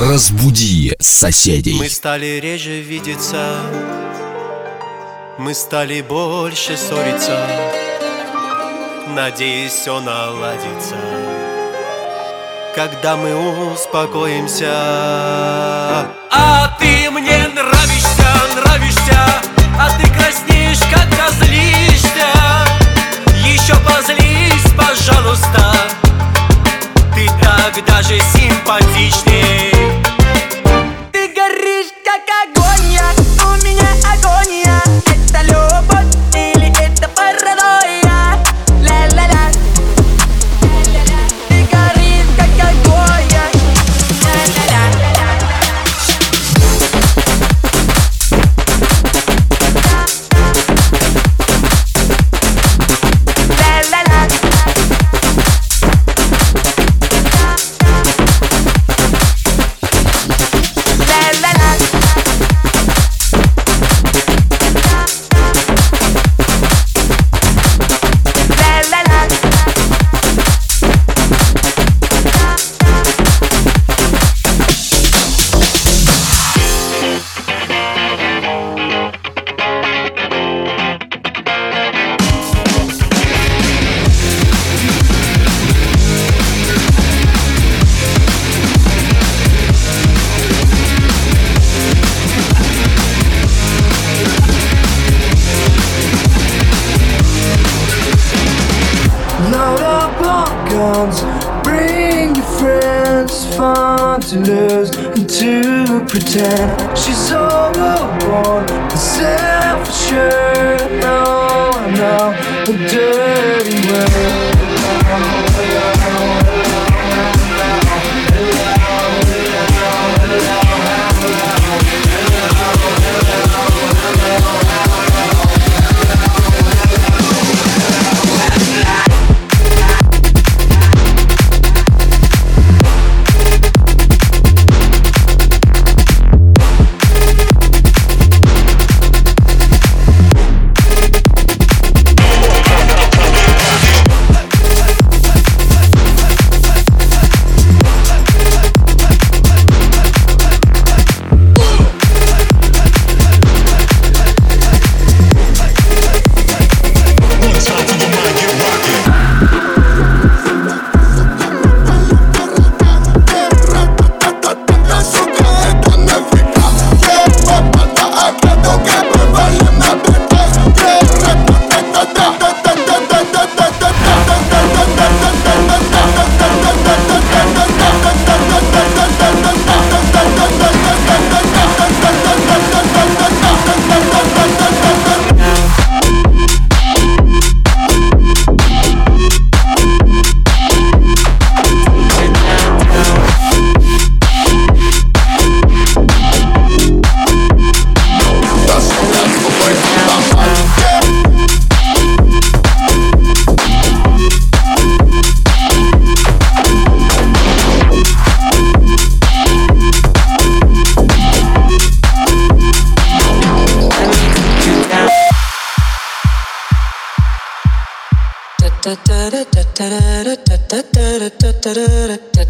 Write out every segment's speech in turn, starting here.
Разбуди соседей. Мы стали реже видеться. Мы стали больше ссориться. Надеюсь, все наладится. Когда мы успокоимся. А ты мне нравишься, нравишься. А ты краснеешь, когда злишься Еще позлись, пожалуйста. Ты так даже симпатичней pretend she's overborn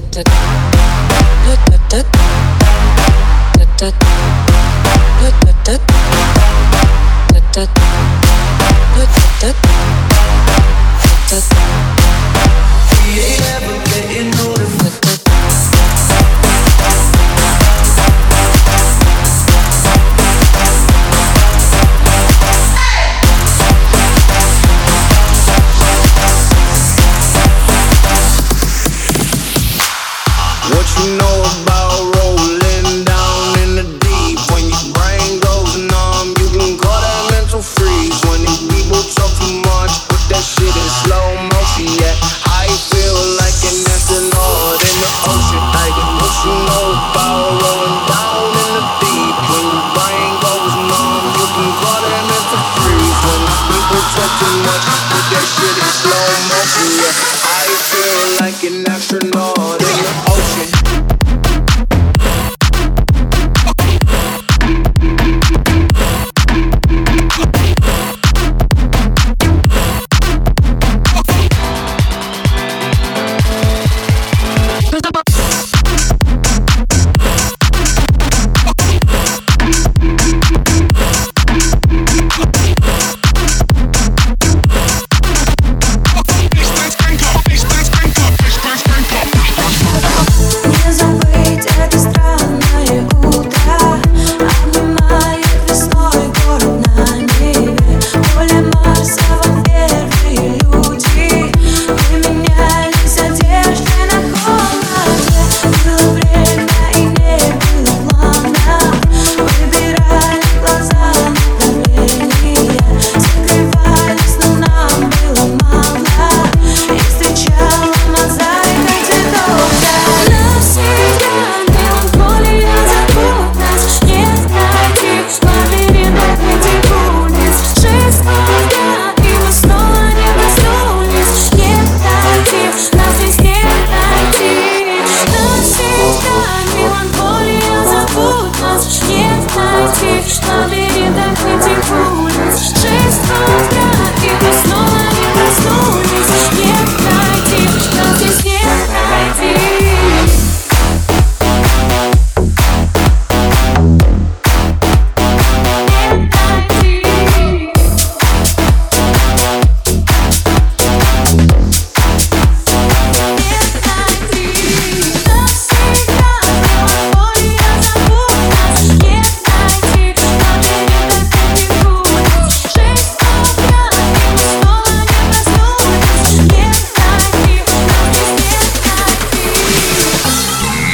da da da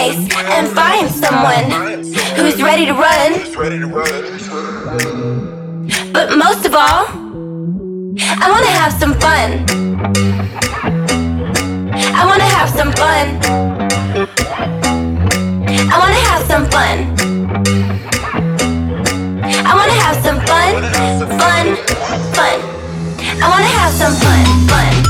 place and find someone who's ready to run. But most of all, I wanna have some fun. I wanna have some fun. I wanna have some fun. I wanna have some fun, fun, fun. I wanna have some fun, fun.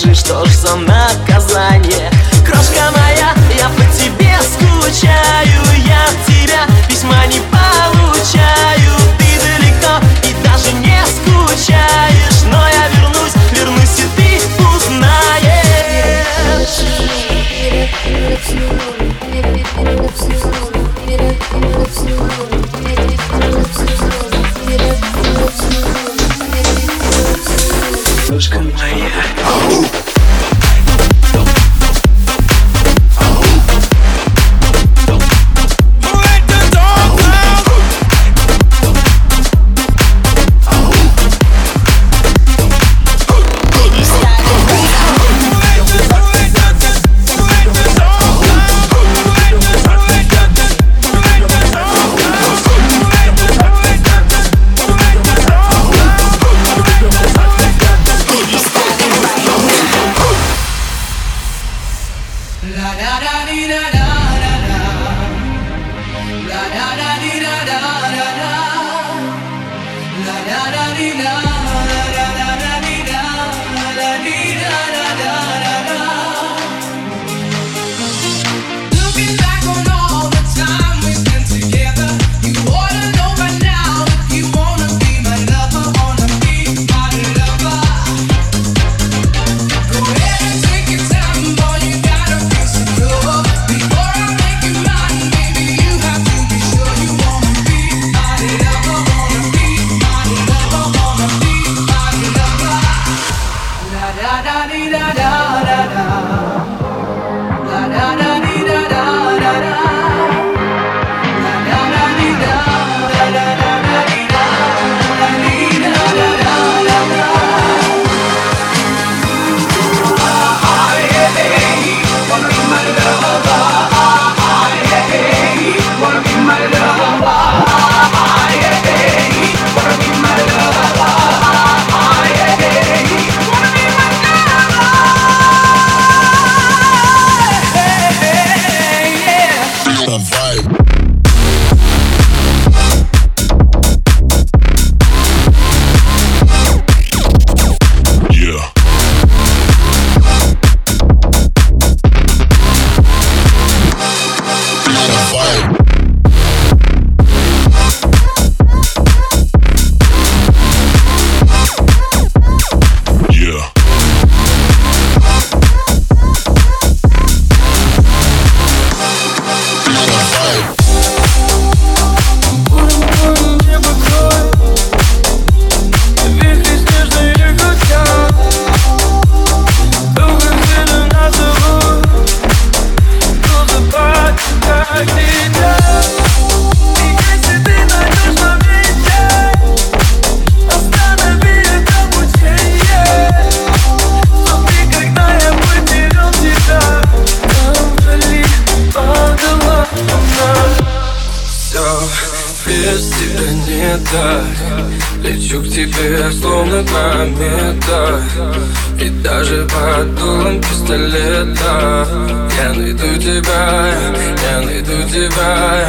скажи, что ж за наказание? комета И даже под дулом пистолета Я найду тебя, я найду тебя.